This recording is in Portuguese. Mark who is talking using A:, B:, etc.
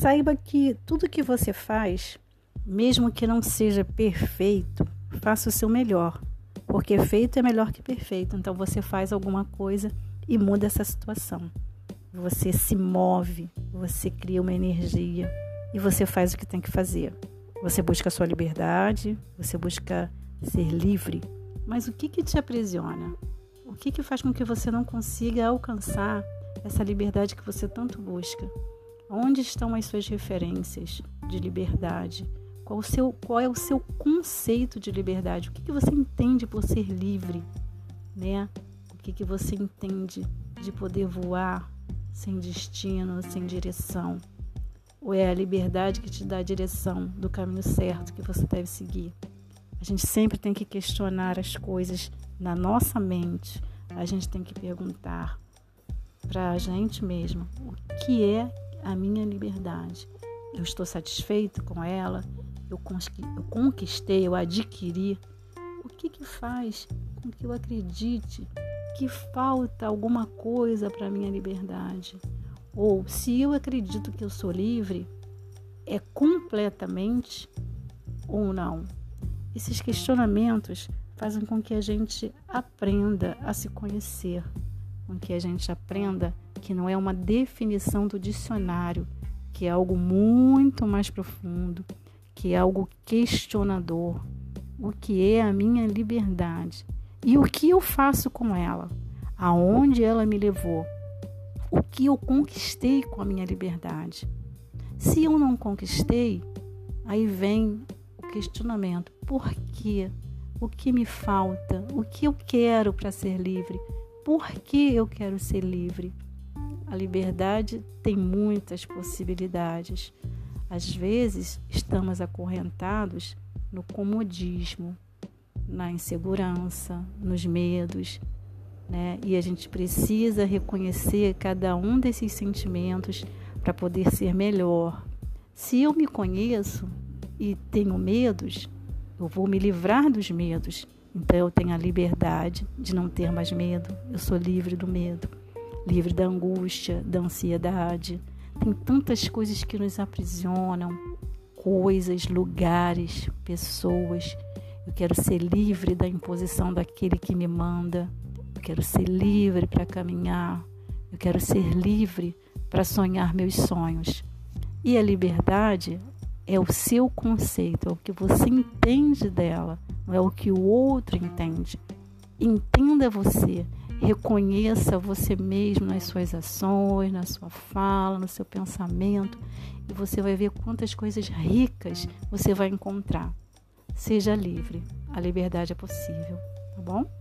A: Saiba que tudo que você faz, mesmo que não seja perfeito, faça o seu melhor, porque feito é melhor que perfeito. Então você faz alguma coisa e muda essa situação. Você se move, você cria uma energia e você faz o que tem que fazer. Você busca a sua liberdade, você busca ser livre. Mas o que, que te aprisiona? O que, que faz com que você não consiga alcançar essa liberdade que você tanto busca? Onde estão as suas referências de liberdade? Qual, o seu, qual é o seu conceito de liberdade? O que, que você entende por ser livre? Né? O que, que você entende de poder voar sem destino, sem direção? Ou é a liberdade que te dá a direção do caminho certo que você deve seguir? A gente sempre tem que questionar as coisas na nossa mente. A gente tem que perguntar para a gente mesmo o que é a minha liberdade. Eu estou satisfeito com ela? Eu conquistei, eu adquiri? O que, que faz com que eu acredite que falta alguma coisa para a minha liberdade? Ou se eu acredito que eu sou livre, é completamente ou não? Esses questionamentos fazem com que a gente aprenda a se conhecer, com que a gente aprenda que não é uma definição do dicionário, que é algo muito mais profundo, que é algo questionador. O que é a minha liberdade? E o que eu faço com ela? Aonde ela me levou? O que eu conquistei com a minha liberdade? Se eu não conquistei, aí vem o questionamento: por quê? O que me falta? O que eu quero para ser livre? Por que eu quero ser livre? A liberdade tem muitas possibilidades. Às vezes, estamos acorrentados no comodismo, na insegurança, nos medos, né? E a gente precisa reconhecer cada um desses sentimentos para poder ser melhor. Se eu me conheço e tenho medos, eu vou me livrar dos medos. Então eu tenho a liberdade de não ter mais medo. Eu sou livre do medo livre da angústia, da ansiedade. Tem tantas coisas que nos aprisionam, coisas, lugares, pessoas. Eu quero ser livre da imposição daquele que me manda. Eu quero ser livre para caminhar. Eu quero ser livre para sonhar meus sonhos. E a liberdade é o seu conceito, é o que você entende dela, não é o que o outro entende. Entenda você Reconheça você mesmo nas suas ações, na sua fala, no seu pensamento, e você vai ver quantas coisas ricas você vai encontrar. Seja livre, a liberdade é possível, tá bom?